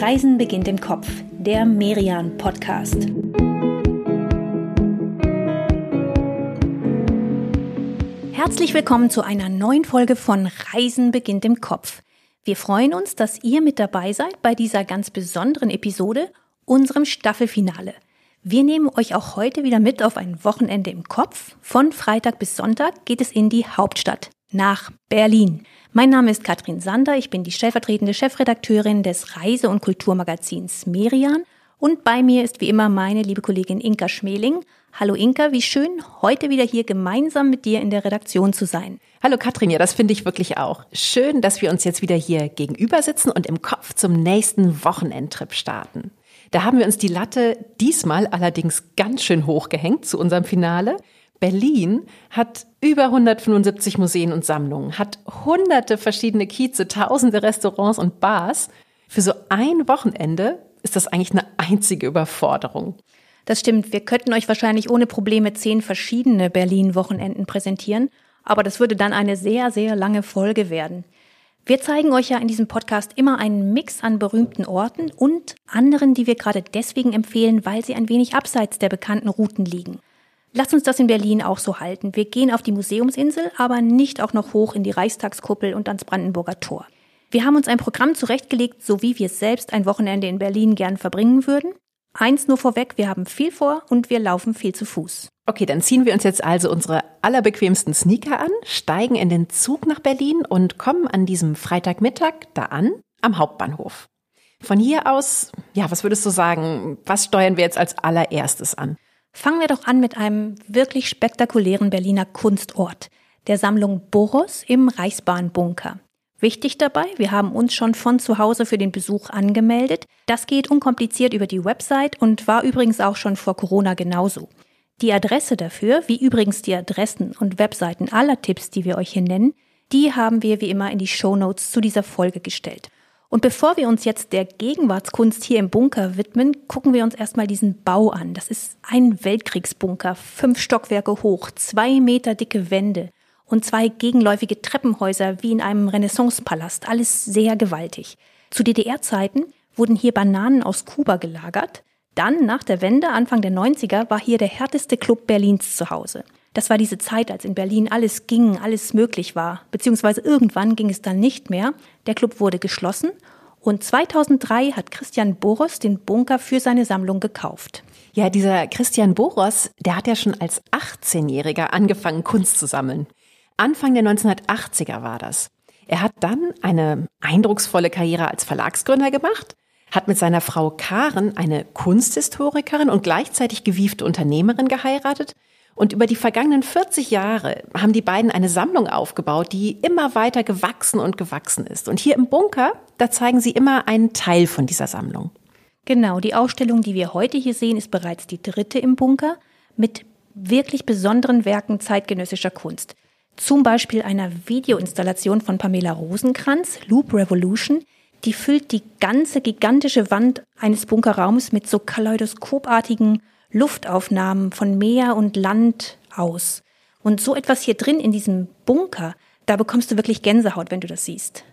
Reisen beginnt im Kopf, der Merian Podcast. Herzlich willkommen zu einer neuen Folge von Reisen beginnt im Kopf. Wir freuen uns, dass ihr mit dabei seid bei dieser ganz besonderen Episode, unserem Staffelfinale. Wir nehmen euch auch heute wieder mit auf ein Wochenende im Kopf. Von Freitag bis Sonntag geht es in die Hauptstadt, nach Berlin. Mein Name ist Katrin Sander, ich bin die stellvertretende Chefredakteurin des Reise- und Kulturmagazins Merian und bei mir ist wie immer meine liebe Kollegin Inka Schmeling. Hallo Inka, wie schön, heute wieder hier gemeinsam mit dir in der Redaktion zu sein. Hallo Katrin, ja, das finde ich wirklich auch. Schön, dass wir uns jetzt wieder hier gegenüber sitzen und im Kopf zum nächsten Wochenendtrip starten. Da haben wir uns die Latte diesmal allerdings ganz schön hochgehängt zu unserem Finale. Berlin hat über 175 Museen und Sammlungen, hat hunderte verschiedene Kieze, tausende Restaurants und Bars. Für so ein Wochenende ist das eigentlich eine einzige Überforderung. Das stimmt, wir könnten euch wahrscheinlich ohne Probleme zehn verschiedene Berlin-Wochenenden präsentieren, aber das würde dann eine sehr, sehr lange Folge werden. Wir zeigen euch ja in diesem Podcast immer einen Mix an berühmten Orten und anderen, die wir gerade deswegen empfehlen, weil sie ein wenig abseits der bekannten Routen liegen. Lasst uns das in Berlin auch so halten. Wir gehen auf die Museumsinsel, aber nicht auch noch hoch in die Reichstagskuppel und ans Brandenburger Tor. Wir haben uns ein Programm zurechtgelegt, so wie wir selbst ein Wochenende in Berlin gern verbringen würden. Eins nur vorweg, wir haben viel vor und wir laufen viel zu Fuß. Okay, dann ziehen wir uns jetzt also unsere allerbequemsten Sneaker an, steigen in den Zug nach Berlin und kommen an diesem Freitagmittag da an, am Hauptbahnhof. Von hier aus, ja, was würdest du sagen, was steuern wir jetzt als allererstes an? Fangen wir doch an mit einem wirklich spektakulären Berliner Kunstort, der Sammlung Boros im Reichsbahnbunker. Wichtig dabei, wir haben uns schon von zu Hause für den Besuch angemeldet. Das geht unkompliziert über die Website und war übrigens auch schon vor Corona genauso. Die Adresse dafür, wie übrigens die Adressen und Webseiten aller Tipps, die wir euch hier nennen, die haben wir wie immer in die Show Notes zu dieser Folge gestellt. Und bevor wir uns jetzt der Gegenwartskunst hier im Bunker widmen, gucken wir uns erstmal diesen Bau an. Das ist ein Weltkriegsbunker, fünf Stockwerke hoch, zwei Meter dicke Wände und zwei gegenläufige Treppenhäuser wie in einem Renaissancepalast. Alles sehr gewaltig. Zu DDR-Zeiten wurden hier Bananen aus Kuba gelagert. Dann, nach der Wende, Anfang der 90er, war hier der härteste Club Berlins zu Hause. Das war diese Zeit, als in Berlin alles ging, alles möglich war. Beziehungsweise irgendwann ging es dann nicht mehr. Der Club wurde geschlossen und 2003 hat Christian Boros den Bunker für seine Sammlung gekauft. Ja, dieser Christian Boros, der hat ja schon als 18-Jähriger angefangen, Kunst zu sammeln. Anfang der 1980er war das. Er hat dann eine eindrucksvolle Karriere als Verlagsgründer gemacht, hat mit seiner Frau Karen eine Kunsthistorikerin und gleichzeitig gewiefte Unternehmerin geheiratet und über die vergangenen 40 Jahre haben die beiden eine Sammlung aufgebaut, die immer weiter gewachsen und gewachsen ist. Und hier im Bunker, da zeigen sie immer einen Teil von dieser Sammlung. Genau, die Ausstellung, die wir heute hier sehen, ist bereits die dritte im Bunker mit wirklich besonderen Werken zeitgenössischer Kunst. Zum Beispiel einer Videoinstallation von Pamela Rosenkranz, Loop Revolution, die füllt die ganze gigantische Wand eines Bunkerraums mit so kaleidoskopartigen Luftaufnahmen von Meer und Land aus. Und so etwas hier drin in diesem Bunker, da bekommst du wirklich Gänsehaut, wenn du das siehst.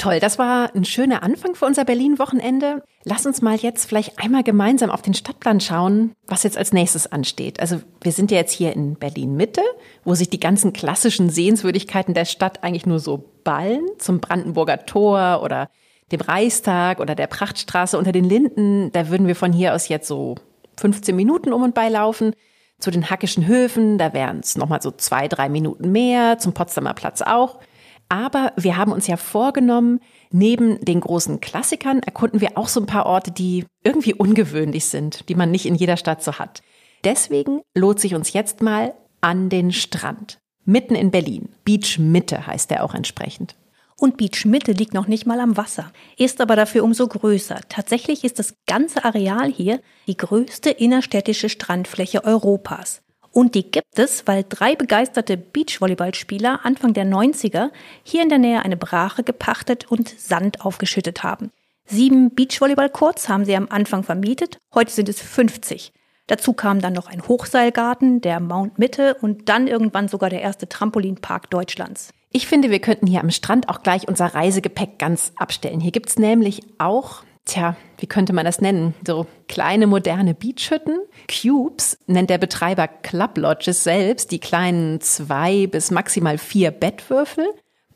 Toll, das war ein schöner Anfang für unser Berlin-Wochenende. Lass uns mal jetzt vielleicht einmal gemeinsam auf den Stadtplan schauen, was jetzt als nächstes ansteht. Also wir sind ja jetzt hier in Berlin-Mitte, wo sich die ganzen klassischen Sehenswürdigkeiten der Stadt eigentlich nur so ballen, zum Brandenburger Tor oder dem Reichstag oder der Prachtstraße unter den Linden. Da würden wir von hier aus jetzt so 15 Minuten um und bei laufen. Zu den Hackischen Höfen, da wären es nochmal so zwei, drei Minuten mehr, zum Potsdamer Platz auch. Aber wir haben uns ja vorgenommen, neben den großen Klassikern erkunden wir auch so ein paar Orte, die irgendwie ungewöhnlich sind, die man nicht in jeder Stadt so hat. Deswegen lohnt sich uns jetzt mal an den Strand. Mitten in Berlin. Beach Mitte heißt der auch entsprechend. Und Beach Mitte liegt noch nicht mal am Wasser, ist aber dafür umso größer. Tatsächlich ist das ganze Areal hier die größte innerstädtische Strandfläche Europas. Und die gibt es, weil drei begeisterte Beachvolleyballspieler Anfang der 90er hier in der Nähe eine Brache gepachtet und Sand aufgeschüttet haben. Sieben Beachvolleyballcourts haben sie am Anfang vermietet, heute sind es 50. Dazu kam dann noch ein Hochseilgarten, der Mount Mitte und dann irgendwann sogar der erste Trampolinpark Deutschlands. Ich finde, wir könnten hier am Strand auch gleich unser Reisegepäck ganz abstellen. Hier gibt's nämlich auch tja, wie könnte man das nennen? So kleine moderne Beachhütten. Cubes nennt der Betreiber Club Lodges selbst, die kleinen zwei bis maximal vier Bettwürfel.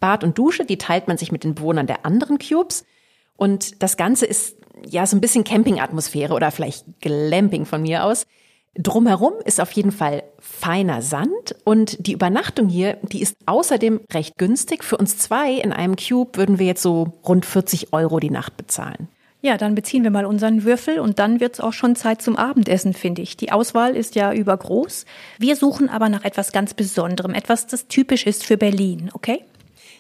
Bad und Dusche, die teilt man sich mit den Bewohnern der anderen Cubes. Und das Ganze ist ja so ein bisschen Campingatmosphäre oder vielleicht Glamping von mir aus. Drumherum ist auf jeden Fall feiner Sand und die Übernachtung hier, die ist außerdem recht günstig. Für uns zwei in einem Cube würden wir jetzt so rund 40 Euro die Nacht bezahlen. Ja, dann beziehen wir mal unseren Würfel und dann wird's auch schon Zeit zum Abendessen, finde ich. Die Auswahl ist ja übergroß. Wir suchen aber nach etwas ganz Besonderem, etwas, das typisch ist für Berlin, okay?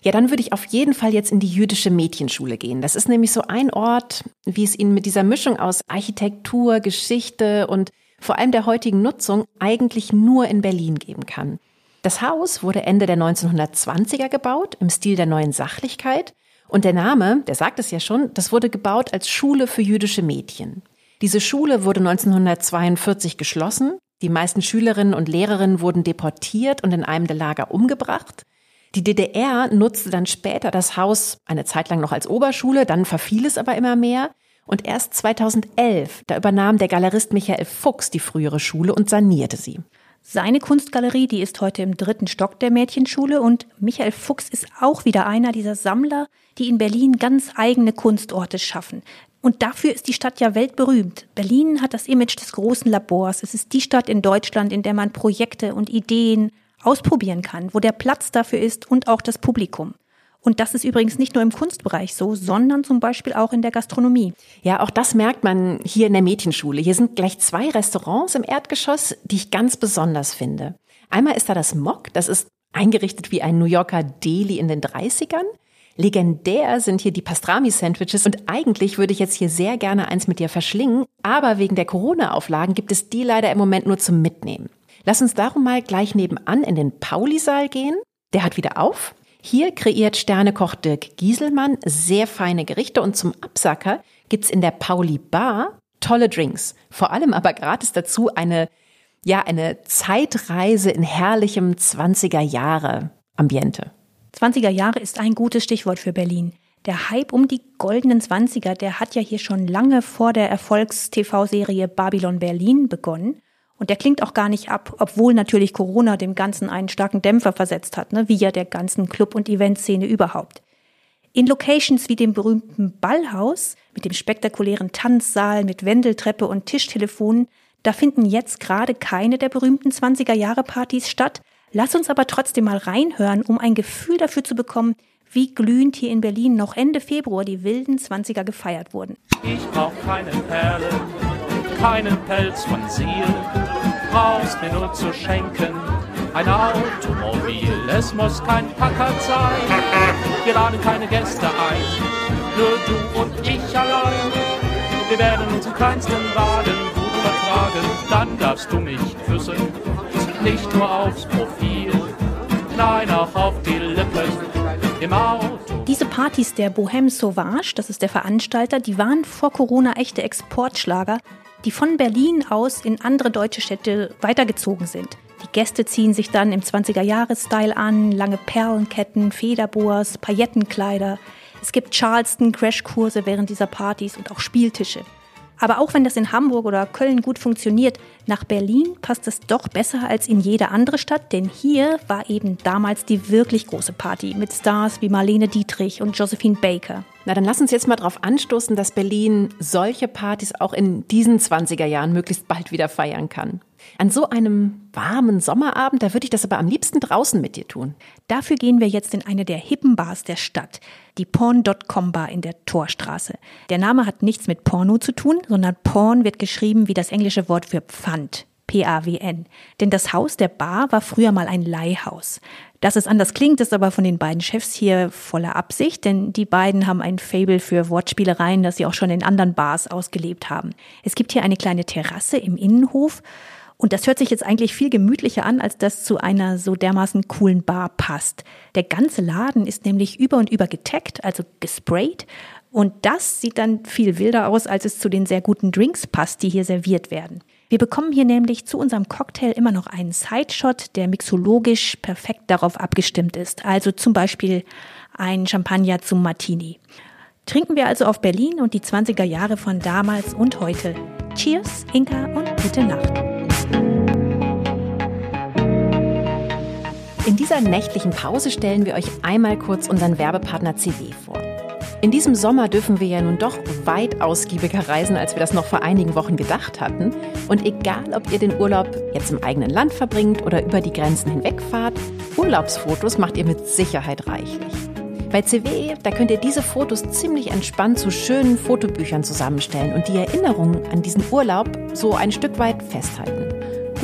Ja, dann würde ich auf jeden Fall jetzt in die jüdische Mädchenschule gehen. Das ist nämlich so ein Ort, wie es Ihnen mit dieser Mischung aus Architektur, Geschichte und vor allem der heutigen Nutzung eigentlich nur in Berlin geben kann. Das Haus wurde Ende der 1920er gebaut, im Stil der neuen Sachlichkeit. Und der Name, der sagt es ja schon, das wurde gebaut als Schule für jüdische Mädchen. Diese Schule wurde 1942 geschlossen. Die meisten Schülerinnen und Lehrerinnen wurden deportiert und in einem der Lager umgebracht. Die DDR nutzte dann später das Haus eine Zeit lang noch als Oberschule, dann verfiel es aber immer mehr. Und erst 2011, da übernahm der Galerist Michael Fuchs die frühere Schule und sanierte sie. Seine Kunstgalerie, die ist heute im dritten Stock der Mädchenschule und Michael Fuchs ist auch wieder einer dieser Sammler, die in Berlin ganz eigene Kunstorte schaffen. Und dafür ist die Stadt ja weltberühmt. Berlin hat das Image des großen Labors. Es ist die Stadt in Deutschland, in der man Projekte und Ideen ausprobieren kann, wo der Platz dafür ist und auch das Publikum. Und das ist übrigens nicht nur im Kunstbereich so, sondern zum Beispiel auch in der Gastronomie. Ja, auch das merkt man hier in der Mädchenschule. Hier sind gleich zwei Restaurants im Erdgeschoss, die ich ganz besonders finde. Einmal ist da das Mock, das ist eingerichtet wie ein New Yorker Deli in den 30ern. Legendär sind hier die Pastrami-Sandwiches und eigentlich würde ich jetzt hier sehr gerne eins mit dir verschlingen, aber wegen der Corona-Auflagen gibt es die leider im Moment nur zum Mitnehmen. Lass uns darum mal gleich nebenan in den Pauli-Saal gehen. Der hat wieder auf. Hier kreiert Sternekoch Dirk Gieselmann sehr feine Gerichte und zum Absacker gibt's in der Pauli Bar tolle Drinks. Vor allem aber gratis dazu eine, ja, eine Zeitreise in herrlichem 20er Jahre Ambiente. 20er Jahre ist ein gutes Stichwort für Berlin. Der Hype um die goldenen 20er, der hat ja hier schon lange vor der Erfolgs-TV-Serie Babylon Berlin begonnen. Und der klingt auch gar nicht ab, obwohl natürlich Corona dem Ganzen einen starken Dämpfer versetzt hat, ne? wie ja der ganzen Club- und Eventszene überhaupt. In Locations wie dem berühmten Ballhaus mit dem spektakulären Tanzsaal mit Wendeltreppe und Tischtelefonen, da finden jetzt gerade keine der berühmten 20er Jahre Partys statt. Lass uns aber trotzdem mal reinhören, um ein Gefühl dafür zu bekommen, wie glühend hier in Berlin noch Ende Februar die wilden 20er gefeiert wurden. Ich brauch keine Perlen keinen Pelz von Seal, brauchst mir nur zu schenken ein Automobil. Es muss kein Packard sein, wir laden keine Gäste ein, nur du und ich allein. Wir werden unseren kleinsten Wagen gut vertragen, dann darfst du mich küssen, nicht nur aufs Profil, nein auch auf die Lippen im Auto. Diese Partys der Bohème Sauvage, das ist der Veranstalter, die waren vor Corona echte Exportschlager die von Berlin aus in andere deutsche Städte weitergezogen sind. Die Gäste ziehen sich dann im 20er-Jahres-Style an, lange Perlenketten, Federboas, Paillettenkleider. Es gibt Charleston-Crashkurse während dieser Partys und auch Spieltische. Aber auch wenn das in Hamburg oder Köln gut funktioniert, nach Berlin passt es doch besser als in jede andere Stadt, denn hier war eben damals die wirklich große Party mit Stars wie Marlene Dietrich und Josephine Baker. Na, dann lass uns jetzt mal darauf anstoßen, dass Berlin solche Partys auch in diesen 20er Jahren möglichst bald wieder feiern kann. An so einem warmen Sommerabend, da würde ich das aber am liebsten draußen mit dir tun. Dafür gehen wir jetzt in eine der hippen Bars der Stadt, die Porn.com Bar in der Torstraße. Der Name hat nichts mit Porno zu tun, sondern Porn wird geschrieben wie das englische Wort für Pfand. P-A-W-N. Denn das Haus der Bar war früher mal ein Leihhaus. Dass es anders klingt, ist aber von den beiden Chefs hier voller Absicht, denn die beiden haben ein Fable für Wortspielereien, das sie auch schon in anderen Bars ausgelebt haben. Es gibt hier eine kleine Terrasse im Innenhof und das hört sich jetzt eigentlich viel gemütlicher an, als das zu einer so dermaßen coolen Bar passt. Der ganze Laden ist nämlich über und über getaggt, also gesprayt. Und das sieht dann viel wilder aus, als es zu den sehr guten Drinks passt, die hier serviert werden. Wir bekommen hier nämlich zu unserem Cocktail immer noch einen Sideshot, der mixologisch perfekt darauf abgestimmt ist. Also zum Beispiel ein Champagner zum Martini. Trinken wir also auf Berlin und die 20er Jahre von damals und heute. Cheers, Inka und gute Nacht. In dieser nächtlichen Pause stellen wir euch einmal kurz unseren Werbepartner CW vor. In diesem Sommer dürfen wir ja nun doch weit ausgiebiger reisen, als wir das noch vor einigen Wochen gedacht hatten. Und egal, ob ihr den Urlaub jetzt im eigenen Land verbringt oder über die Grenzen hinwegfahrt, Urlaubsfotos macht ihr mit Sicherheit reichlich. Bei CW, da könnt ihr diese Fotos ziemlich entspannt zu schönen Fotobüchern zusammenstellen und die Erinnerungen an diesen Urlaub so ein Stück weit festhalten.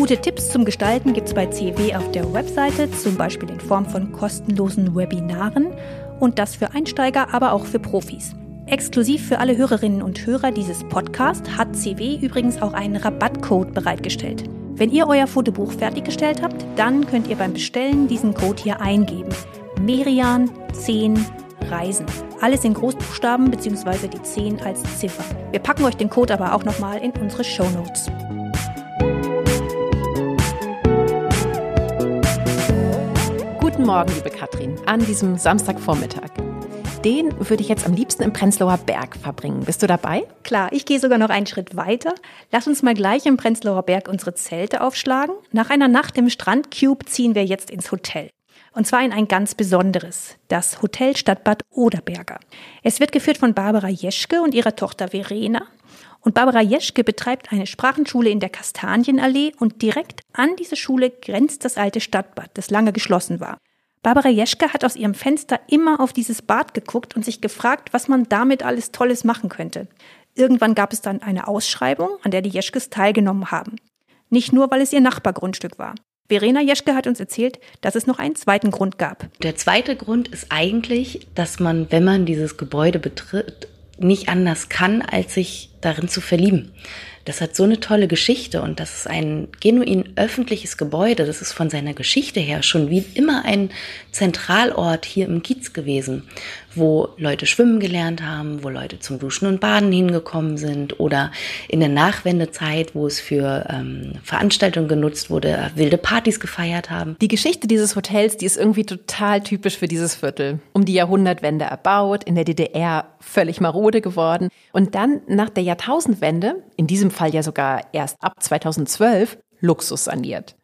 Gute Tipps zum Gestalten gibt es bei CW auf der Webseite, zum Beispiel in Form von kostenlosen Webinaren und das für Einsteiger, aber auch für Profis. Exklusiv für alle Hörerinnen und Hörer dieses Podcasts hat CW übrigens auch einen Rabattcode bereitgestellt. Wenn ihr euer Fotobuch fertiggestellt habt, dann könnt ihr beim Bestellen diesen Code hier eingeben. Merian 10 Reisen. Alles in Großbuchstaben bzw. die 10 als Ziffer. Wir packen euch den Code aber auch nochmal in unsere Show Notes. Guten Morgen, liebe Katrin, an diesem Samstagvormittag. Den würde ich jetzt am liebsten im Prenzlauer Berg verbringen. Bist du dabei? Klar, ich gehe sogar noch einen Schritt weiter. Lass uns mal gleich im Prenzlauer Berg unsere Zelte aufschlagen. Nach einer Nacht im Strandcube ziehen wir jetzt ins Hotel. Und zwar in ein ganz besonderes, das Hotel Stadtbad Oderberger. Es wird geführt von Barbara Jeschke und ihrer Tochter Verena. Und Barbara Jeschke betreibt eine Sprachenschule in der Kastanienallee und direkt an diese Schule grenzt das alte Stadtbad, das lange geschlossen war. Barbara Jeschke hat aus ihrem Fenster immer auf dieses Bad geguckt und sich gefragt, was man damit alles Tolles machen könnte. Irgendwann gab es dann eine Ausschreibung, an der die Jeschkes teilgenommen haben. Nicht nur, weil es ihr Nachbargrundstück war. Verena Jeschke hat uns erzählt, dass es noch einen zweiten Grund gab. Der zweite Grund ist eigentlich, dass man, wenn man dieses Gebäude betritt, nicht anders kann, als sich darin zu verlieben. Das hat so eine tolle Geschichte und das ist ein genuin öffentliches Gebäude. Das ist von seiner Geschichte her schon wie immer ein Zentralort hier im Kiez gewesen, wo Leute schwimmen gelernt haben, wo Leute zum Duschen und Baden hingekommen sind oder in der Nachwendezeit, wo es für ähm, Veranstaltungen genutzt wurde, wilde Partys gefeiert haben. Die Geschichte dieses Hotels, die ist irgendwie total typisch für dieses Viertel. Um die Jahrhundertwende erbaut, in der DDR völlig marode geworden und dann nach der Jahrtausendwende, in diesem Fall ja sogar erst ab 2012, Luxus saniert.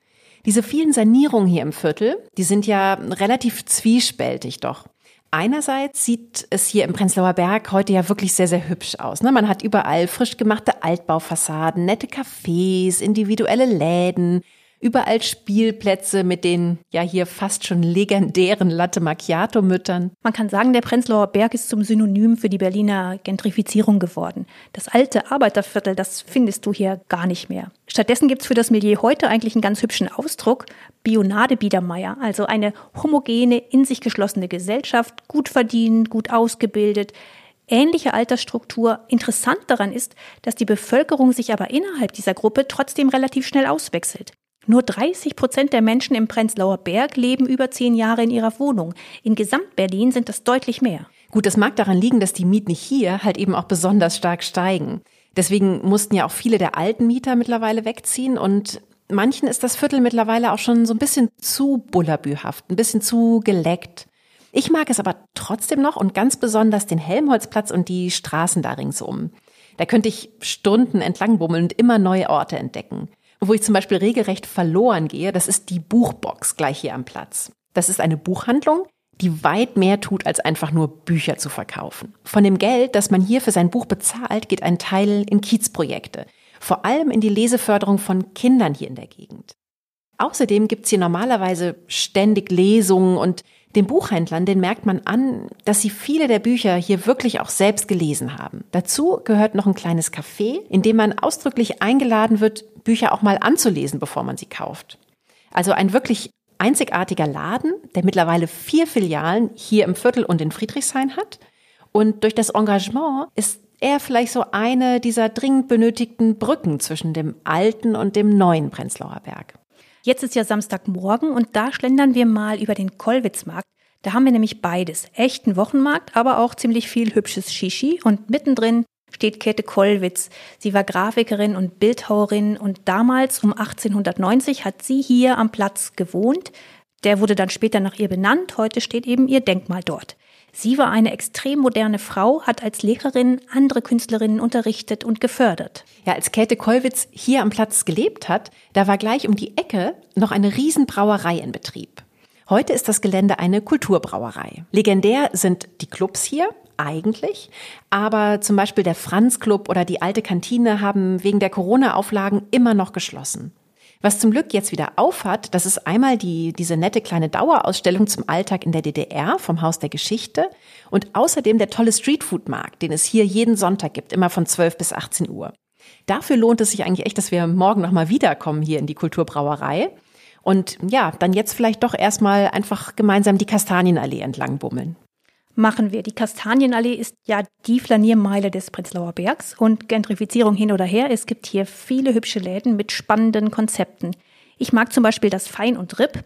Diese vielen Sanierungen hier im Viertel, die sind ja relativ zwiespältig doch. Einerseits sieht es hier im Prenzlauer Berg heute ja wirklich sehr, sehr hübsch aus. Ne? Man hat überall frisch gemachte Altbaufassaden, nette Cafés, individuelle Läden, Überall Spielplätze mit den ja hier fast schon legendären Latte Macchiato Müttern. Man kann sagen, der Prenzlauer Berg ist zum Synonym für die Berliner Gentrifizierung geworden. Das alte Arbeiterviertel, das findest du hier gar nicht mehr. Stattdessen gibt's für das Milieu heute eigentlich einen ganz hübschen Ausdruck, Bionade Biedermeier, also eine homogene, in sich geschlossene Gesellschaft, gut verdient, gut ausgebildet, ähnliche Altersstruktur. Interessant daran ist, dass die Bevölkerung sich aber innerhalb dieser Gruppe trotzdem relativ schnell auswechselt. Nur 30 Prozent der Menschen im Prenzlauer Berg leben über zehn Jahre in ihrer Wohnung. In Gesamtberlin sind das deutlich mehr. Gut, das mag daran liegen, dass die Mieten hier halt eben auch besonders stark steigen. Deswegen mussten ja auch viele der alten Mieter mittlerweile wegziehen und manchen ist das Viertel mittlerweile auch schon so ein bisschen zu bullabühaft, ein bisschen zu geleckt. Ich mag es aber trotzdem noch und ganz besonders den Helmholtzplatz und die Straßen da ringsum. Da könnte ich Stunden entlang bummeln und immer neue Orte entdecken. Wo ich zum Beispiel regelrecht verloren gehe, das ist die Buchbox gleich hier am Platz. Das ist eine Buchhandlung, die weit mehr tut, als einfach nur Bücher zu verkaufen. Von dem Geld, das man hier für sein Buch bezahlt, geht ein Teil in Kiezprojekte. Vor allem in die Leseförderung von Kindern hier in der Gegend. Außerdem gibt's hier normalerweise ständig Lesungen und den Buchhändlern, den merkt man an, dass sie viele der Bücher hier wirklich auch selbst gelesen haben. Dazu gehört noch ein kleines Café, in dem man ausdrücklich eingeladen wird, Bücher auch mal anzulesen, bevor man sie kauft. Also ein wirklich einzigartiger Laden, der mittlerweile vier Filialen hier im Viertel und in Friedrichshain hat. Und durch das Engagement ist er vielleicht so eine dieser dringend benötigten Brücken zwischen dem alten und dem neuen Prenzlauer Berg. Jetzt ist ja Samstagmorgen und da schlendern wir mal über den Kollwitzmarkt. Da haben wir nämlich beides. Echten Wochenmarkt, aber auch ziemlich viel hübsches Shishi und mittendrin steht Käthe Kollwitz. Sie war Grafikerin und Bildhauerin und damals um 1890 hat sie hier am Platz gewohnt. Der wurde dann später nach ihr benannt. Heute steht eben ihr Denkmal dort. Sie war eine extrem moderne Frau, hat als Lehrerin andere Künstlerinnen unterrichtet und gefördert. Ja, als Käthe Kollwitz hier am Platz gelebt hat, da war gleich um die Ecke noch eine Riesenbrauerei in Betrieb. Heute ist das Gelände eine Kulturbrauerei. Legendär sind die Clubs hier, eigentlich. Aber zum Beispiel der Franz Club oder die alte Kantine haben wegen der Corona-Auflagen immer noch geschlossen. Was zum Glück jetzt wieder aufhat, das ist einmal die, diese nette kleine Dauerausstellung zum Alltag in der DDR vom Haus der Geschichte und außerdem der tolle Streetfood-Markt, den es hier jeden Sonntag gibt, immer von 12 bis 18 Uhr. Dafür lohnt es sich eigentlich echt, dass wir morgen nochmal wiederkommen hier in die Kulturbrauerei. Und ja, dann jetzt vielleicht doch erstmal einfach gemeinsam die Kastanienallee entlang bummeln machen wir. Die Kastanienallee ist ja die Flaniermeile des Prenzlauer Bergs und Gentrifizierung hin oder her. Es gibt hier viele hübsche Läden mit spannenden Konzepten. Ich mag zum Beispiel das Fein und Ripp.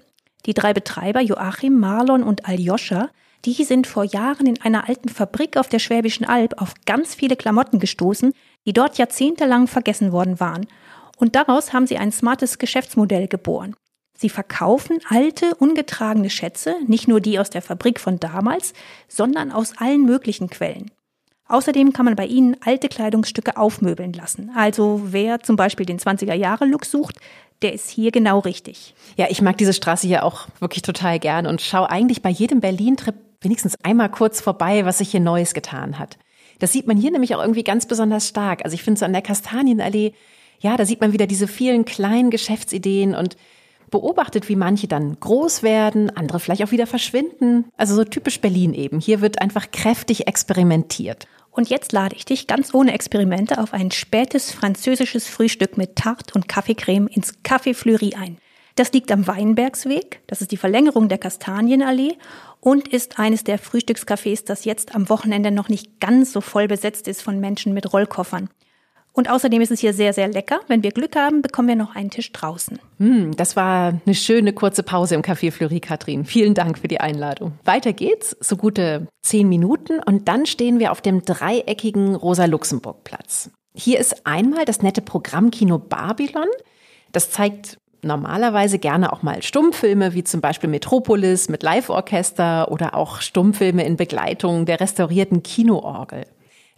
Die drei Betreiber, Joachim, Marlon und Aljoscha, die sind vor Jahren in einer alten Fabrik auf der Schwäbischen Alb auf ganz viele Klamotten gestoßen, die dort jahrzehntelang vergessen worden waren. Und daraus haben sie ein smartes Geschäftsmodell geboren. Sie verkaufen alte, ungetragene Schätze, nicht nur die aus der Fabrik von damals, sondern aus allen möglichen Quellen. Außerdem kann man bei ihnen alte Kleidungsstücke aufmöbeln lassen. Also wer zum Beispiel den 20er-Jahre-Look sucht, der ist hier genau richtig. Ja, ich mag diese Straße hier auch wirklich total gern und schaue eigentlich bei jedem Berlin-Trip wenigstens einmal kurz vorbei, was sich hier Neues getan hat. Das sieht man hier nämlich auch irgendwie ganz besonders stark. Also ich finde so an der Kastanienallee, ja, da sieht man wieder diese vielen kleinen Geschäftsideen und beobachtet, wie manche dann groß werden, andere vielleicht auch wieder verschwinden. Also so typisch Berlin eben. Hier wird einfach kräftig experimentiert. Und jetzt lade ich dich ganz ohne Experimente auf ein spätes französisches Frühstück mit Tart und Kaffeecreme ins Café Fleury ein. Das liegt am Weinbergsweg, das ist die Verlängerung der Kastanienallee und ist eines der Frühstückscafés, das jetzt am Wochenende noch nicht ganz so voll besetzt ist von Menschen mit Rollkoffern. Und außerdem ist es hier sehr, sehr lecker. Wenn wir Glück haben, bekommen wir noch einen Tisch draußen. Hm, das war eine schöne kurze Pause im Café Fleury, Katrin. Vielen Dank für die Einladung. Weiter geht's, so gute zehn Minuten und dann stehen wir auf dem dreieckigen Rosa-Luxemburg-Platz. Hier ist einmal das nette Programmkino Babylon. Das zeigt normalerweise gerne auch mal Stummfilme, wie zum Beispiel Metropolis mit Live-Orchester oder auch Stummfilme in Begleitung der restaurierten Kinoorgel.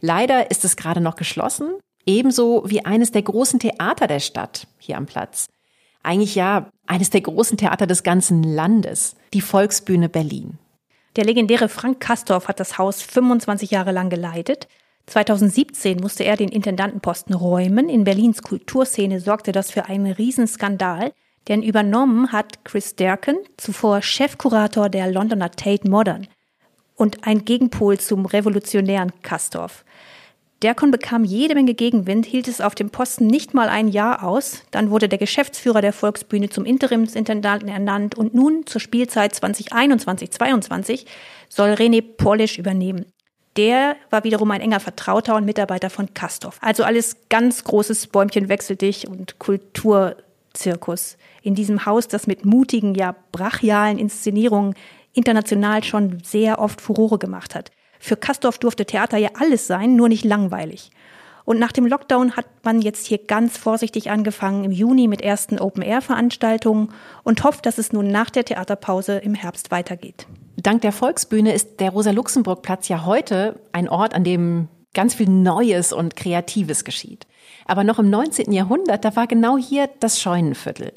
Leider ist es gerade noch geschlossen. Ebenso wie eines der großen Theater der Stadt hier am Platz. Eigentlich ja eines der großen Theater des ganzen Landes, die Volksbühne Berlin. Der legendäre Frank Kastorf hat das Haus 25 Jahre lang geleitet. 2017 musste er den Intendantenposten räumen. In Berlins Kulturszene sorgte das für einen Riesenskandal, denn übernommen hat Chris Derken, zuvor Chefkurator der Londoner Tate Modern und ein Gegenpol zum revolutionären Kastorf. Derkon bekam jede Menge Gegenwind, hielt es auf dem Posten nicht mal ein Jahr aus. Dann wurde der Geschäftsführer der Volksbühne zum Interimsintendanten ernannt und nun zur Spielzeit 2021-22 soll René Polish übernehmen. Der war wiederum ein enger Vertrauter und Mitarbeiter von Kastorf. Also alles ganz großes Bäumchen wechsel dich und Kulturzirkus. In diesem Haus, das mit mutigen, ja brachialen Inszenierungen international schon sehr oft Furore gemacht hat. Für Kastorf durfte Theater ja alles sein, nur nicht langweilig. Und nach dem Lockdown hat man jetzt hier ganz vorsichtig angefangen im Juni mit ersten Open-Air-Veranstaltungen und hofft, dass es nun nach der Theaterpause im Herbst weitergeht. Dank der Volksbühne ist der Rosa-Luxemburg-Platz ja heute ein Ort, an dem ganz viel Neues und Kreatives geschieht. Aber noch im 19. Jahrhundert, da war genau hier das Scheunenviertel.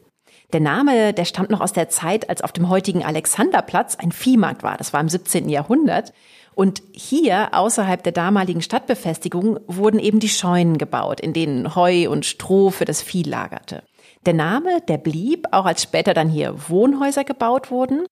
Der Name, der stammt noch aus der Zeit, als auf dem heutigen Alexanderplatz ein Viehmarkt war. Das war im 17. Jahrhundert. Und hier, außerhalb der damaligen Stadtbefestigung, wurden eben die Scheunen gebaut, in denen Heu und Stroh für das Vieh lagerte. Der Name, der blieb, auch als später dann hier Wohnhäuser gebaut wurden.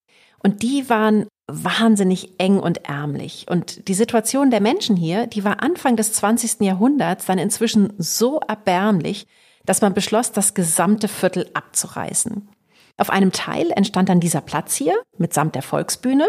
Und die waren wahnsinnig eng und ärmlich. Und die Situation der Menschen hier, die war Anfang des 20. Jahrhunderts dann inzwischen so erbärmlich, dass man beschloss, das gesamte Viertel abzureißen. Auf einem Teil entstand dann dieser Platz hier mitsamt der Volksbühne.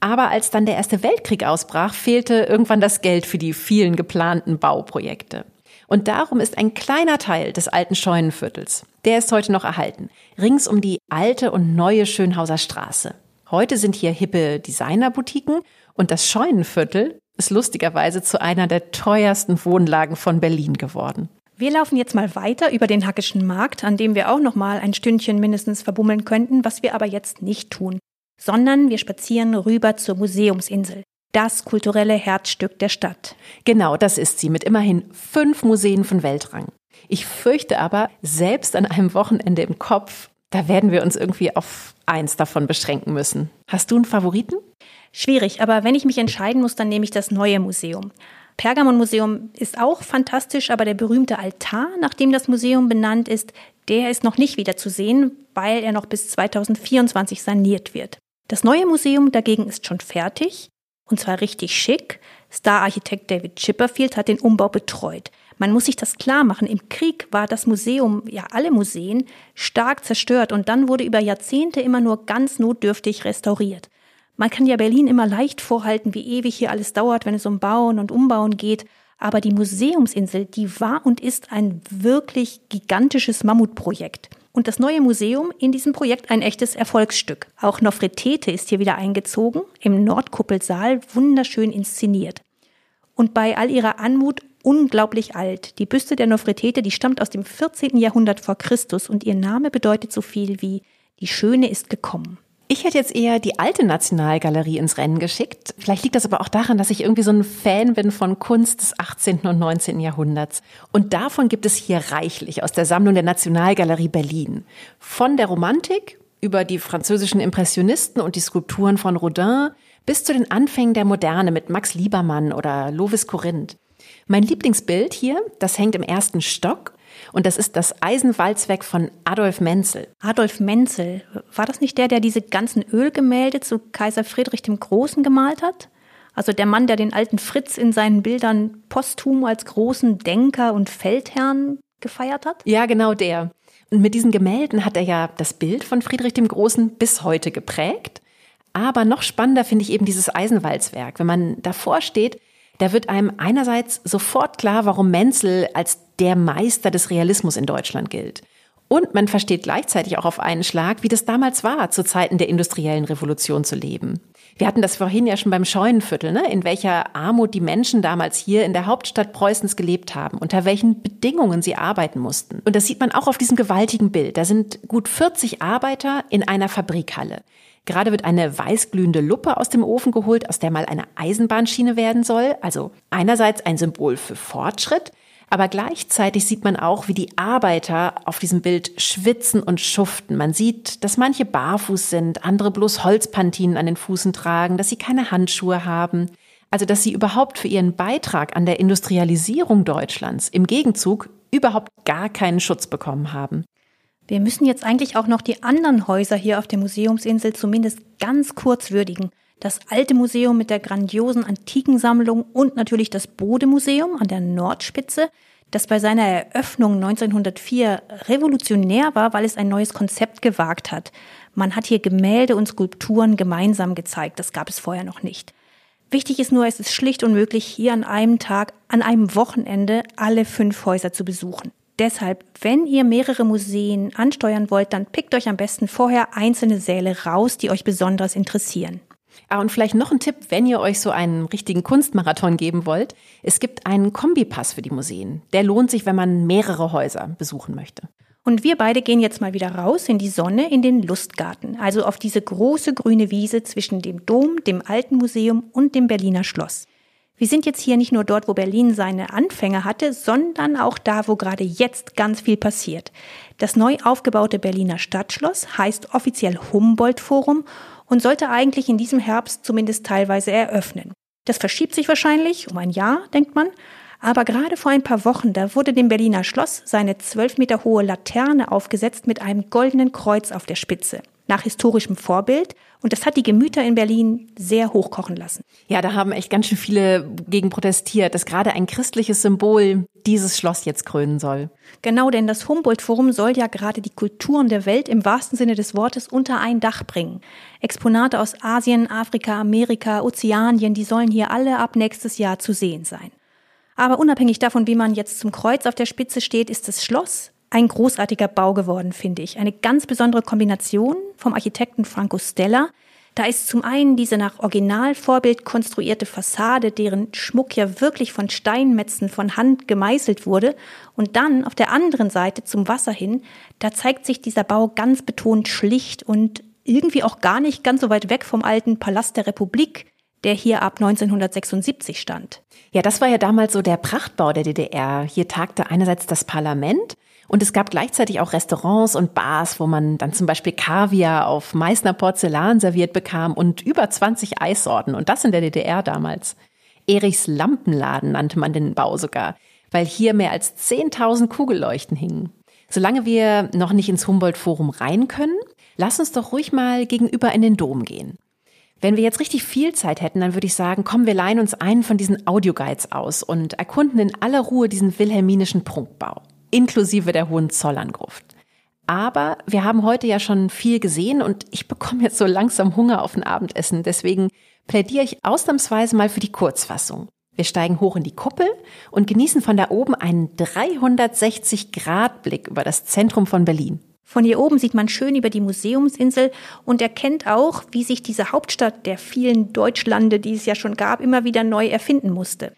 Aber als dann der Erste Weltkrieg ausbrach, fehlte irgendwann das Geld für die vielen geplanten Bauprojekte. Und darum ist ein kleiner Teil des alten Scheunenviertels, der ist heute noch erhalten, rings um die alte und neue Schönhauser Straße. Heute sind hier hippe Designerboutiquen und das Scheunenviertel ist lustigerweise zu einer der teuersten Wohnlagen von Berlin geworden. Wir laufen jetzt mal weiter über den Hackischen Markt, an dem wir auch noch mal ein Stündchen mindestens verbummeln könnten, was wir aber jetzt nicht tun sondern wir spazieren rüber zur Museumsinsel. das kulturelle Herzstück der Stadt. Genau, das ist sie, mit immerhin fünf Museen von Weltrang. Ich fürchte aber, selbst an einem Wochenende im Kopf, da werden wir uns irgendwie auf eins davon beschränken müssen. Hast du einen Favoriten? Schwierig, aber wenn ich mich entscheiden muss, dann nehme ich das neue Museum. Pergamon-Museum ist auch fantastisch, aber der berühmte Altar, nach dem das Museum benannt ist, der ist noch nicht wieder zu sehen, weil er noch bis 2024 saniert wird. Das neue Museum dagegen ist schon fertig und zwar richtig schick. Star-Architekt David Chipperfield hat den Umbau betreut. Man muss sich das klar machen. Im Krieg war das Museum, ja alle Museen, stark zerstört und dann wurde über Jahrzehnte immer nur ganz notdürftig restauriert. Man kann ja Berlin immer leicht vorhalten, wie ewig hier alles dauert, wenn es um Bauen und Umbauen geht. Aber die Museumsinsel, die war und ist ein wirklich gigantisches Mammutprojekt. Und das neue Museum in diesem Projekt ein echtes Erfolgsstück. Auch Nofretete ist hier wieder eingezogen, im Nordkuppelsaal wunderschön inszeniert. Und bei all ihrer Anmut unglaublich alt. Die Büste der Nofretete, die stammt aus dem 14. Jahrhundert vor Christus und ihr Name bedeutet so viel wie die Schöne ist gekommen. Ich hätte jetzt eher die alte Nationalgalerie ins Rennen geschickt. Vielleicht liegt das aber auch daran, dass ich irgendwie so ein Fan bin von Kunst des 18. und 19. Jahrhunderts. Und davon gibt es hier reichlich aus der Sammlung der Nationalgalerie Berlin. Von der Romantik über die französischen Impressionisten und die Skulpturen von Rodin bis zu den Anfängen der Moderne mit Max Liebermann oder Lovis Corinth. Mein Lieblingsbild hier, das hängt im ersten Stock und das ist das Eisenwalzwerk von Adolf Menzel. Adolf Menzel, war das nicht der, der diese ganzen Ölgemälde zu Kaiser Friedrich dem Großen gemalt hat? Also der Mann, der den alten Fritz in seinen Bildern posthum als großen Denker und Feldherrn gefeiert hat? Ja, genau der. Und mit diesen Gemälden hat er ja das Bild von Friedrich dem Großen bis heute geprägt. Aber noch spannender finde ich eben dieses Eisenwalzwerk. Wenn man davor steht, da wird einem einerseits sofort klar, warum Menzel als der Meister des Realismus in Deutschland gilt. Und man versteht gleichzeitig auch auf einen Schlag, wie das damals war, zu Zeiten der industriellen Revolution zu leben. Wir hatten das vorhin ja schon beim Scheunenviertel, ne? in welcher Armut die Menschen damals hier in der Hauptstadt Preußens gelebt haben, unter welchen Bedingungen sie arbeiten mussten. Und das sieht man auch auf diesem gewaltigen Bild. Da sind gut 40 Arbeiter in einer Fabrikhalle. Gerade wird eine weißglühende Luppe aus dem Ofen geholt, aus der mal eine Eisenbahnschiene werden soll. Also einerseits ein Symbol für Fortschritt, aber gleichzeitig sieht man auch, wie die Arbeiter auf diesem Bild schwitzen und schuften. Man sieht, dass manche barfuß sind, andere bloß Holzpantinen an den Fußen tragen, dass sie keine Handschuhe haben. Also, dass sie überhaupt für ihren Beitrag an der Industrialisierung Deutschlands im Gegenzug überhaupt gar keinen Schutz bekommen haben. Wir müssen jetzt eigentlich auch noch die anderen Häuser hier auf der Museumsinsel zumindest ganz kurz würdigen. Das alte Museum mit der grandiosen Antikensammlung und natürlich das Bode-Museum an der Nordspitze, das bei seiner Eröffnung 1904 revolutionär war, weil es ein neues Konzept gewagt hat. Man hat hier Gemälde und Skulpturen gemeinsam gezeigt. Das gab es vorher noch nicht. Wichtig ist nur, es ist schlicht unmöglich, hier an einem Tag, an einem Wochenende alle fünf Häuser zu besuchen. Deshalb, wenn ihr mehrere Museen ansteuern wollt, dann pickt euch am besten vorher einzelne Säle raus, die euch besonders interessieren. Ah, und vielleicht noch ein Tipp, wenn ihr euch so einen richtigen Kunstmarathon geben wollt. Es gibt einen Kombipass für die Museen. Der lohnt sich, wenn man mehrere Häuser besuchen möchte. Und wir beide gehen jetzt mal wieder raus in die Sonne, in den Lustgarten, also auf diese große grüne Wiese zwischen dem Dom, dem Alten Museum und dem Berliner Schloss. Wir sind jetzt hier nicht nur dort, wo Berlin seine Anfänge hatte, sondern auch da, wo gerade jetzt ganz viel passiert. Das neu aufgebaute Berliner Stadtschloss heißt offiziell Humboldt Forum und sollte eigentlich in diesem Herbst zumindest teilweise eröffnen. Das verschiebt sich wahrscheinlich um ein Jahr, denkt man. Aber gerade vor ein paar Wochen, da wurde dem Berliner Schloss seine zwölf Meter hohe Laterne aufgesetzt mit einem goldenen Kreuz auf der Spitze nach historischem Vorbild. Und das hat die Gemüter in Berlin sehr hochkochen lassen. Ja, da haben echt ganz schön viele gegen protestiert, dass gerade ein christliches Symbol dieses Schloss jetzt krönen soll. Genau, denn das Humboldt-Forum soll ja gerade die Kulturen der Welt im wahrsten Sinne des Wortes unter ein Dach bringen. Exponate aus Asien, Afrika, Amerika, Ozeanien, die sollen hier alle ab nächstes Jahr zu sehen sein. Aber unabhängig davon, wie man jetzt zum Kreuz auf der Spitze steht, ist das Schloss ein großartiger Bau geworden, finde ich. Eine ganz besondere Kombination vom Architekten Franco Stella. Da ist zum einen diese nach Originalvorbild konstruierte Fassade, deren Schmuck ja wirklich von Steinmetzen von Hand gemeißelt wurde. Und dann auf der anderen Seite zum Wasser hin, da zeigt sich dieser Bau ganz betont schlicht und irgendwie auch gar nicht ganz so weit weg vom alten Palast der Republik, der hier ab 1976 stand. Ja, das war ja damals so der Prachtbau der DDR. Hier tagte einerseits das Parlament und es gab gleichzeitig auch Restaurants und Bars, wo man dann zum Beispiel Kaviar auf Meißner Porzellan serviert bekam und über 20 Eissorten. Und das in der DDR damals. Erichs Lampenladen nannte man den Bau sogar, weil hier mehr als 10.000 Kugelleuchten hingen. Solange wir noch nicht ins Humboldt-Forum rein können, lass uns doch ruhig mal gegenüber in den Dom gehen. Wenn wir jetzt richtig viel Zeit hätten, dann würde ich sagen, komm, wir leihen uns einen von diesen Audioguides aus und erkunden in aller Ruhe diesen wilhelminischen Prunkbau inklusive der Hohenzollern-Gruft. Aber wir haben heute ja schon viel gesehen und ich bekomme jetzt so langsam Hunger auf ein Abendessen. Deswegen plädiere ich ausnahmsweise mal für die Kurzfassung. Wir steigen hoch in die Kuppel und genießen von da oben einen 360-Grad-Blick über das Zentrum von Berlin. Von hier oben sieht man schön über die Museumsinsel und erkennt auch, wie sich diese Hauptstadt der vielen Deutschlande, die es ja schon gab, immer wieder neu erfinden musste.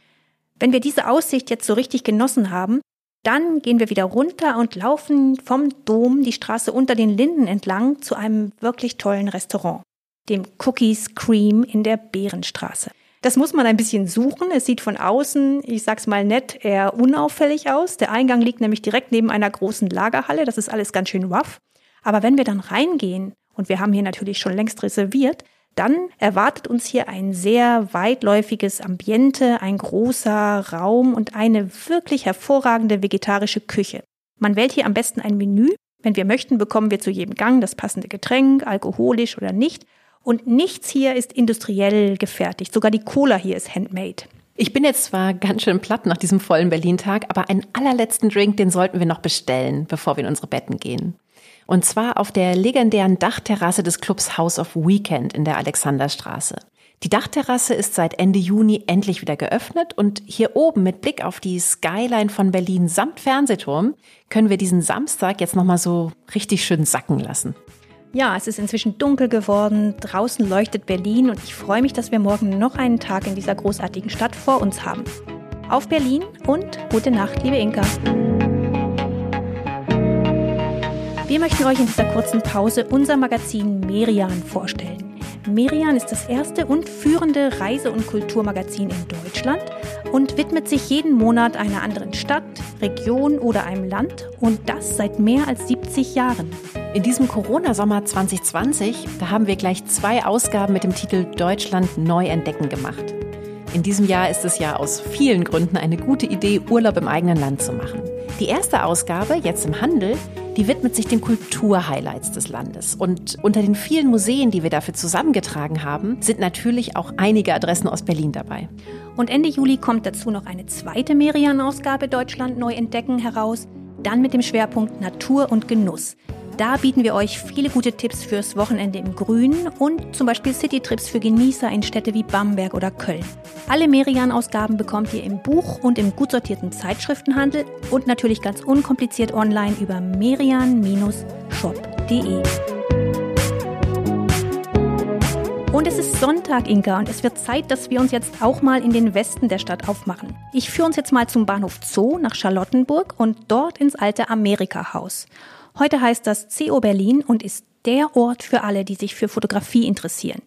Wenn wir diese Aussicht jetzt so richtig genossen haben, dann gehen wir wieder runter und laufen vom Dom die Straße unter den Linden entlang zu einem wirklich tollen Restaurant, dem Cookies Cream in der Bärenstraße. Das muss man ein bisschen suchen. Es sieht von außen, ich sag's mal nett, eher unauffällig aus. Der Eingang liegt nämlich direkt neben einer großen Lagerhalle. Das ist alles ganz schön rough. Aber wenn wir dann reingehen, und wir haben hier natürlich schon längst reserviert, dann erwartet uns hier ein sehr weitläufiges Ambiente, ein großer Raum und eine wirklich hervorragende vegetarische Küche. Man wählt hier am besten ein Menü. Wenn wir möchten, bekommen wir zu jedem Gang das passende Getränk, alkoholisch oder nicht. Und nichts hier ist industriell gefertigt. Sogar die Cola hier ist handmade. Ich bin jetzt zwar ganz schön platt nach diesem vollen Berlin-Tag, aber einen allerletzten Drink, den sollten wir noch bestellen, bevor wir in unsere Betten gehen. Und zwar auf der legendären Dachterrasse des Clubs House of Weekend in der Alexanderstraße. Die Dachterrasse ist seit Ende Juni endlich wieder geöffnet und hier oben mit Blick auf die Skyline von Berlin samt Fernsehturm können wir diesen Samstag jetzt nochmal so richtig schön sacken lassen. Ja, es ist inzwischen dunkel geworden, draußen leuchtet Berlin und ich freue mich, dass wir morgen noch einen Tag in dieser großartigen Stadt vor uns haben. Auf Berlin und gute Nacht, liebe Inka. Wir möchten euch in dieser kurzen Pause unser Magazin Merian vorstellen. Merian ist das erste und führende Reise- und Kulturmagazin in Deutschland und widmet sich jeden Monat einer anderen Stadt, Region oder einem Land und das seit mehr als 70 Jahren. In diesem Corona-Sommer 2020, da haben wir gleich zwei Ausgaben mit dem Titel Deutschland neu entdecken gemacht. In diesem Jahr ist es ja aus vielen Gründen eine gute Idee, Urlaub im eigenen Land zu machen. Die erste Ausgabe, jetzt im Handel, die widmet sich den Kulturhighlights des Landes. Und unter den vielen Museen, die wir dafür zusammengetragen haben, sind natürlich auch einige Adressen aus Berlin dabei. Und Ende Juli kommt dazu noch eine zweite Merian-Ausgabe Deutschland neu entdecken heraus, dann mit dem Schwerpunkt Natur und Genuss. Da bieten wir euch viele gute Tipps fürs Wochenende im Grünen und zum Beispiel Citytrips für Genießer in Städte wie Bamberg oder Köln. Alle Merian-Ausgaben bekommt ihr im Buch und im gut sortierten Zeitschriftenhandel und natürlich ganz unkompliziert online über merian-shop.de. Und es ist Sonntag, Inka, und es wird Zeit, dass wir uns jetzt auch mal in den Westen der Stadt aufmachen. Ich führe uns jetzt mal zum Bahnhof Zoo nach Charlottenburg und dort ins alte Amerika-Haus. Heute heißt das CO Berlin und ist der Ort für alle, die sich für Fotografie interessieren.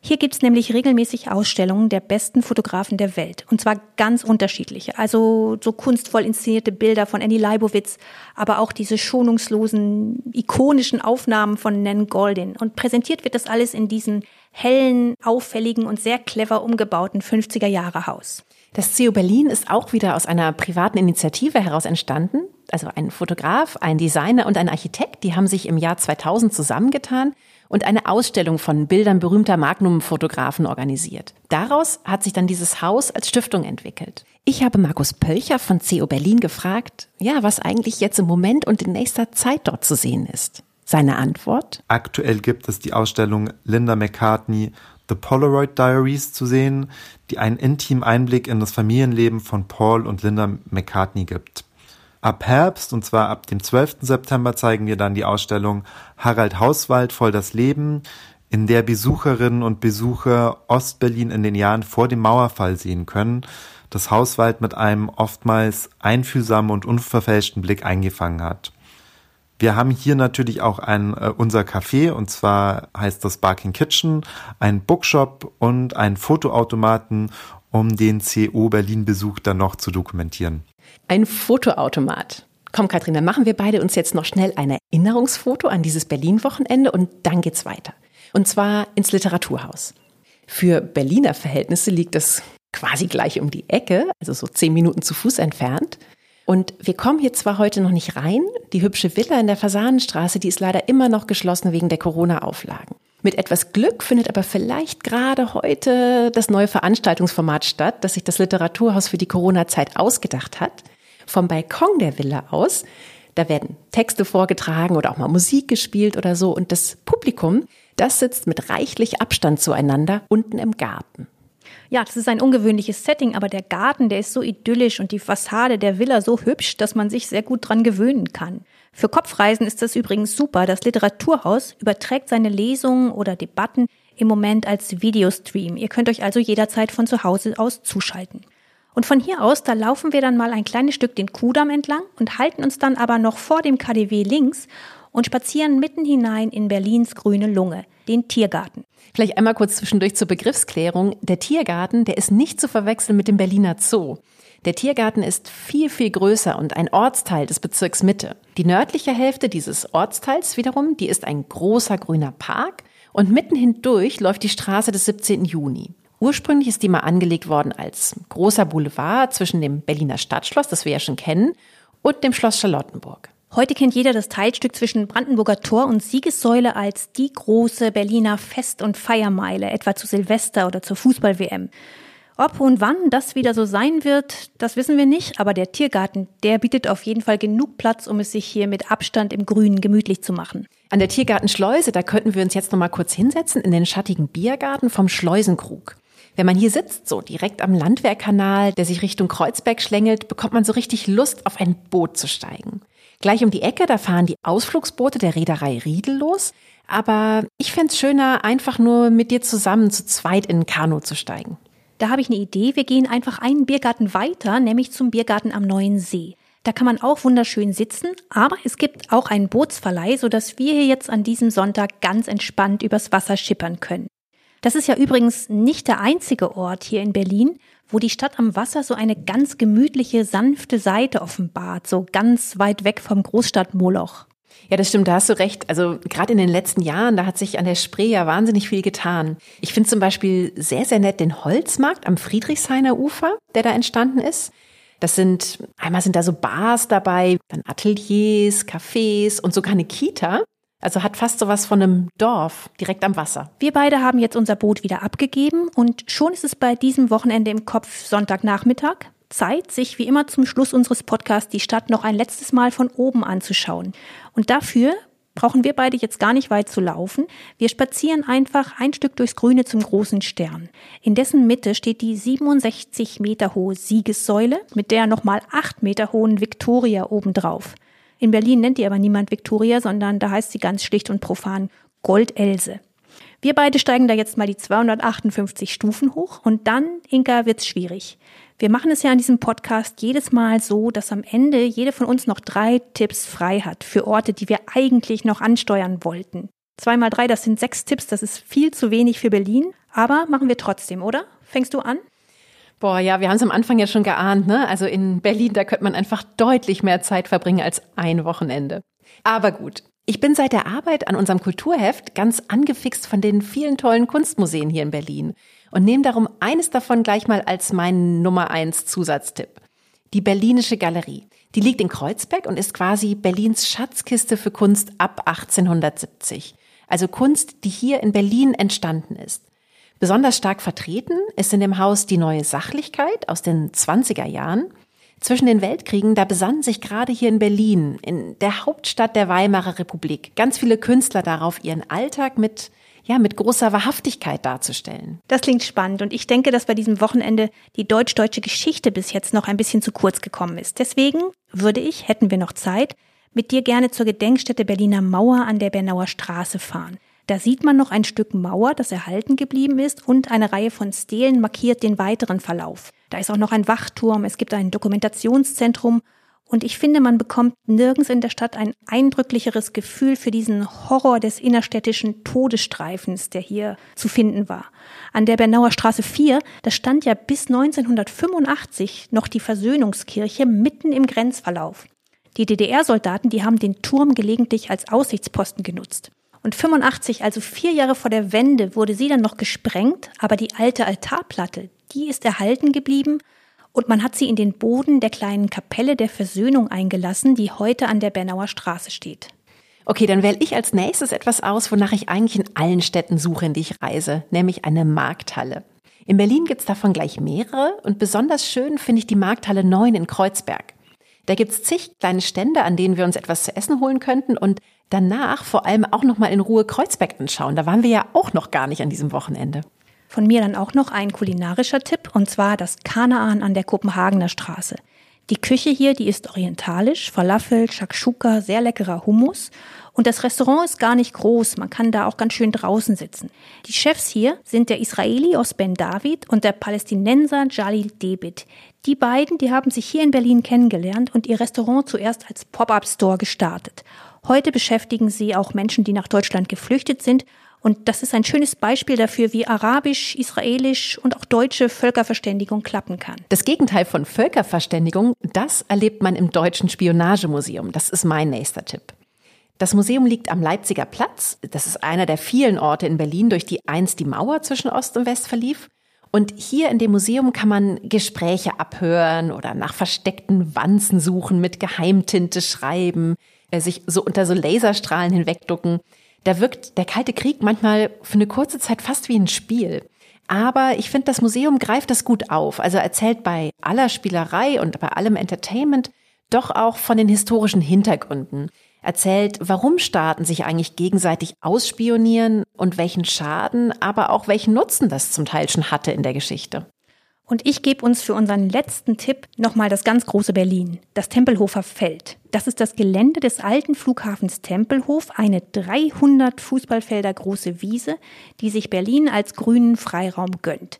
Hier gibt's nämlich regelmäßig Ausstellungen der besten Fotografen der Welt. Und zwar ganz unterschiedliche. Also so kunstvoll inszenierte Bilder von Annie Leibovitz, aber auch diese schonungslosen, ikonischen Aufnahmen von Nan Goldin. Und präsentiert wird das alles in diesem hellen, auffälligen und sehr clever umgebauten 50er Jahre Haus. Das CO Berlin ist auch wieder aus einer privaten Initiative heraus entstanden. Also ein Fotograf, ein Designer und ein Architekt, die haben sich im Jahr 2000 zusammengetan und eine Ausstellung von Bildern berühmter Magnum-Fotografen organisiert. Daraus hat sich dann dieses Haus als Stiftung entwickelt. Ich habe Markus Pölcher von CO Berlin gefragt, ja, was eigentlich jetzt im Moment und in nächster Zeit dort zu sehen ist. Seine Antwort? Aktuell gibt es die Ausstellung Linda McCartney The Polaroid Diaries zu sehen, die einen intimen Einblick in das Familienleben von Paul und Linda McCartney gibt. Ab Herbst, und zwar ab dem 12. September, zeigen wir dann die Ausstellung Harald Hauswald voll das Leben, in der Besucherinnen und Besucher Ostberlin in den Jahren vor dem Mauerfall sehen können, das Hauswald mit einem oftmals einfühlsamen und unverfälschten Blick eingefangen hat. Wir haben hier natürlich auch ein äh, unser Café und zwar heißt das Barking Kitchen, ein Bookshop und ein Fotoautomaten, um den CO Berlin Besuch dann noch zu dokumentieren. Ein Fotoautomat. Komm, Katrin, dann machen wir beide uns jetzt noch schnell ein Erinnerungsfoto an dieses Berlin-Wochenende und dann geht's weiter. Und zwar ins Literaturhaus. Für Berliner Verhältnisse liegt es quasi gleich um die Ecke, also so zehn Minuten zu Fuß entfernt. Und wir kommen hier zwar heute noch nicht rein, die hübsche Villa in der Fasanenstraße, die ist leider immer noch geschlossen wegen der Corona-Auflagen. Mit etwas Glück findet aber vielleicht gerade heute das neue Veranstaltungsformat statt, das sich das Literaturhaus für die Corona-Zeit ausgedacht hat. Vom Balkon der Villa aus, da werden Texte vorgetragen oder auch mal Musik gespielt oder so. Und das Publikum, das sitzt mit reichlich Abstand zueinander unten im Garten. Ja, das ist ein ungewöhnliches Setting, aber der Garten, der ist so idyllisch und die Fassade der Villa so hübsch, dass man sich sehr gut dran gewöhnen kann. Für Kopfreisen ist das übrigens super. Das Literaturhaus überträgt seine Lesungen oder Debatten im Moment als Videostream. Ihr könnt euch also jederzeit von zu Hause aus zuschalten. Und von hier aus, da laufen wir dann mal ein kleines Stück den Kudamm entlang und halten uns dann aber noch vor dem KDW links und spazieren mitten hinein in Berlins grüne Lunge, den Tiergarten. Vielleicht einmal kurz zwischendurch zur Begriffsklärung. Der Tiergarten, der ist nicht zu verwechseln mit dem Berliner Zoo. Der Tiergarten ist viel, viel größer und ein Ortsteil des Bezirks Mitte. Die nördliche Hälfte dieses Ortsteils wiederum, die ist ein großer grüner Park und mitten hindurch läuft die Straße des 17. Juni. Ursprünglich ist die mal angelegt worden als großer Boulevard zwischen dem Berliner Stadtschloss, das wir ja schon kennen, und dem Schloss Charlottenburg. Heute kennt jeder das Teilstück zwischen Brandenburger Tor und Siegessäule als die große Berliner Fest- und Feiermeile, etwa zu Silvester oder zur Fußball-WM. Ob und wann das wieder so sein wird, das wissen wir nicht, aber der Tiergarten, der bietet auf jeden Fall genug Platz, um es sich hier mit Abstand im Grünen gemütlich zu machen. An der Tiergartenschleuse, da könnten wir uns jetzt noch mal kurz hinsetzen in den schattigen Biergarten vom Schleusenkrug. Wenn man hier sitzt, so direkt am Landwehrkanal, der sich Richtung Kreuzberg schlängelt, bekommt man so richtig Lust, auf ein Boot zu steigen. Gleich um die Ecke, da fahren die Ausflugsboote der Reederei Riedel los. Aber ich fände schöner, einfach nur mit dir zusammen zu zweit in ein Kanu zu steigen. Da habe ich eine Idee. Wir gehen einfach einen Biergarten weiter, nämlich zum Biergarten am Neuen See. Da kann man auch wunderschön sitzen, aber es gibt auch einen Bootsverleih, sodass wir hier jetzt an diesem Sonntag ganz entspannt übers Wasser schippern können. Das ist ja übrigens nicht der einzige Ort hier in Berlin, wo die Stadt am Wasser so eine ganz gemütliche, sanfte Seite offenbart, so ganz weit weg vom Großstadtmoloch. Ja, das stimmt, da hast du recht. Also gerade in den letzten Jahren, da hat sich an der Spree ja wahnsinnig viel getan. Ich finde zum Beispiel sehr, sehr nett den Holzmarkt am Friedrichshainer Ufer, der da entstanden ist. Das sind, einmal sind da so Bars dabei, dann Ateliers, Cafés und sogar eine Kita. Also hat fast sowas von einem Dorf direkt am Wasser. Wir beide haben jetzt unser Boot wieder abgegeben und schon ist es bei diesem Wochenende im Kopf Sonntagnachmittag. Zeit, sich wie immer zum Schluss unseres Podcasts die Stadt noch ein letztes Mal von oben anzuschauen. Und dafür brauchen wir beide jetzt gar nicht weit zu laufen. Wir spazieren einfach ein Stück durchs Grüne zum großen Stern. In dessen Mitte steht die 67 Meter hohe Siegessäule mit der nochmal 8 Meter hohen Victoria obendrauf. In Berlin nennt die aber niemand Victoria, sondern da heißt sie ganz schlicht und profan Goldelse. Wir beide steigen da jetzt mal die 258 Stufen hoch und dann, Inka, wird's schwierig. Wir machen es ja an diesem Podcast jedes Mal so, dass am Ende jede von uns noch drei Tipps frei hat für Orte, die wir eigentlich noch ansteuern wollten. Zwei mal drei, das sind sechs Tipps, das ist viel zu wenig für Berlin, aber machen wir trotzdem, oder? Fängst du an? Boah, ja, wir haben es am Anfang ja schon geahnt, ne? Also in Berlin, da könnte man einfach deutlich mehr Zeit verbringen als ein Wochenende. Aber gut. Ich bin seit der Arbeit an unserem Kulturheft ganz angefixt von den vielen tollen Kunstmuseen hier in Berlin und nehme darum eines davon gleich mal als meinen Nummer eins Zusatztipp. Die Berlinische Galerie. Die liegt in Kreuzberg und ist quasi Berlins Schatzkiste für Kunst ab 1870. Also Kunst, die hier in Berlin entstanden ist. Besonders stark vertreten ist in dem Haus die neue Sachlichkeit aus den 20er Jahren. Zwischen den Weltkriegen, da besannen sich gerade hier in Berlin, in der Hauptstadt der Weimarer Republik, ganz viele Künstler darauf, ihren Alltag mit ja, mit großer Wahrhaftigkeit darzustellen. Das klingt spannend und ich denke, dass bei diesem Wochenende die deutsch-deutsche Geschichte bis jetzt noch ein bisschen zu kurz gekommen ist. Deswegen würde ich, hätten wir noch Zeit, mit dir gerne zur Gedenkstätte Berliner Mauer an der Bernauer Straße fahren. Da sieht man noch ein Stück Mauer, das erhalten geblieben ist und eine Reihe von Stelen markiert den weiteren Verlauf. Da ist auch noch ein Wachturm, es gibt ein Dokumentationszentrum Und ich finde, man bekommt nirgends in der Stadt ein eindrücklicheres Gefühl für diesen Horror des innerstädtischen Todesstreifens, der hier zu finden war. An der Bernauer Straße 4, da stand ja bis 1985 noch die Versöhnungskirche mitten im Grenzverlauf. Die DDR-Soldaten, die haben den Turm gelegentlich als Aussichtsposten genutzt. Und 85, also vier Jahre vor der Wende, wurde sie dann noch gesprengt, aber die alte Altarplatte, die ist erhalten geblieben und man hat sie in den Boden der kleinen Kapelle der Versöhnung eingelassen, die heute an der Bernauer Straße steht. Okay, dann wähle ich als nächstes etwas aus, wonach ich eigentlich in allen Städten suche, in die ich reise, nämlich eine Markthalle. In Berlin gibt's davon gleich mehrere und besonders schön finde ich die Markthalle 9 in Kreuzberg. Da gibt's zig kleine Stände, an denen wir uns etwas zu essen holen könnten und danach vor allem auch nochmal in Ruhe Kreuzberg anschauen. Da waren wir ja auch noch gar nicht an diesem Wochenende. Von mir dann auch noch ein kulinarischer Tipp, und zwar das Kanaan an der Kopenhagener Straße. Die Küche hier, die ist orientalisch, Falafel, Shakshuka, sehr leckerer Hummus. Und das Restaurant ist gar nicht groß, man kann da auch ganz schön draußen sitzen. Die Chefs hier sind der Israeli Osben David und der Palästinenser Jalil Debit. Die beiden, die haben sich hier in Berlin kennengelernt und ihr Restaurant zuerst als Pop-up-Store gestartet. Heute beschäftigen sie auch Menschen, die nach Deutschland geflüchtet sind und das ist ein schönes Beispiel dafür, wie arabisch, israelisch und auch deutsche Völkerverständigung klappen kann. Das Gegenteil von Völkerverständigung, das erlebt man im Deutschen Spionagemuseum. Das ist mein nächster Tipp. Das Museum liegt am Leipziger Platz. Das ist einer der vielen Orte in Berlin, durch die einst die Mauer zwischen Ost und West verlief. Und hier in dem Museum kann man Gespräche abhören oder nach versteckten Wanzen suchen, mit Geheimtinte schreiben, äh, sich so unter so Laserstrahlen hinwegducken. Da wirkt der Kalte Krieg manchmal für eine kurze Zeit fast wie ein Spiel. Aber ich finde, das Museum greift das gut auf. Also erzählt bei aller Spielerei und bei allem Entertainment doch auch von den historischen Hintergründen. Erzählt, warum Staaten sich eigentlich gegenseitig ausspionieren und welchen Schaden, aber auch welchen Nutzen das zum Teil schon hatte in der Geschichte. Und ich gebe uns für unseren letzten Tipp nochmal das ganz große Berlin, das Tempelhofer Feld. Das ist das Gelände des alten Flughafens Tempelhof, eine 300 Fußballfelder große Wiese, die sich Berlin als grünen Freiraum gönnt.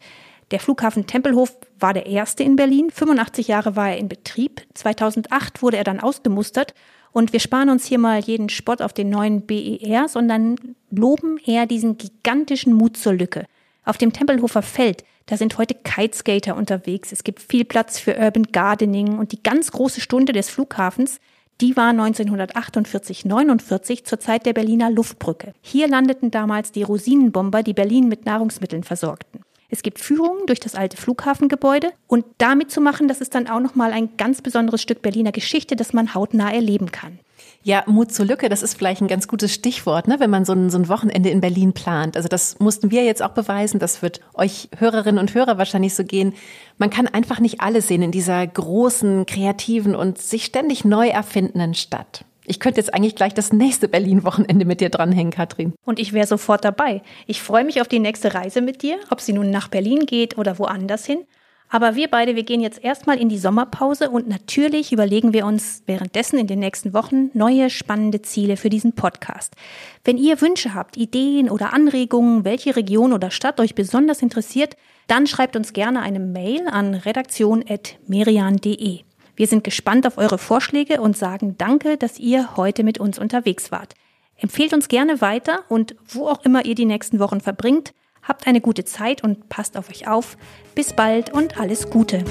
Der Flughafen Tempelhof war der erste in Berlin. 85 Jahre war er in Betrieb. 2008 wurde er dann ausgemustert. Und wir sparen uns hier mal jeden Spott auf den neuen BER, sondern loben eher diesen gigantischen Mut zur Lücke. Auf dem Tempelhofer Feld da sind heute Kiteskater unterwegs. Es gibt viel Platz für Urban Gardening und die ganz große Stunde des Flughafens, die war 1948-49 zur Zeit der Berliner Luftbrücke. Hier landeten damals die Rosinenbomber, die Berlin mit Nahrungsmitteln versorgten. Es gibt Führungen durch das alte Flughafengebäude und damit zu machen, das ist dann auch nochmal ein ganz besonderes Stück Berliner Geschichte, das man hautnah erleben kann. Ja, Mut zur Lücke, das ist vielleicht ein ganz gutes Stichwort, ne, wenn man so ein, so ein Wochenende in Berlin plant. Also das mussten wir jetzt auch beweisen, das wird euch Hörerinnen und Hörer wahrscheinlich so gehen. Man kann einfach nicht alles sehen in dieser großen, kreativen und sich ständig neu erfindenden Stadt. Ich könnte jetzt eigentlich gleich das nächste Berlin-Wochenende mit dir dranhängen, Katrin. Und ich wäre sofort dabei. Ich freue mich auf die nächste Reise mit dir, ob sie nun nach Berlin geht oder woanders hin. Aber wir beide, wir gehen jetzt erstmal in die Sommerpause und natürlich überlegen wir uns währenddessen in den nächsten Wochen neue spannende Ziele für diesen Podcast. Wenn ihr Wünsche habt, Ideen oder Anregungen, welche Region oder Stadt euch besonders interessiert, dann schreibt uns gerne eine Mail an redaktion.merian.de. Wir sind gespannt auf eure Vorschläge und sagen Danke, dass ihr heute mit uns unterwegs wart. Empfehlt uns gerne weiter und wo auch immer ihr die nächsten Wochen verbringt, Habt eine gute Zeit und passt auf euch auf. Bis bald und alles Gute.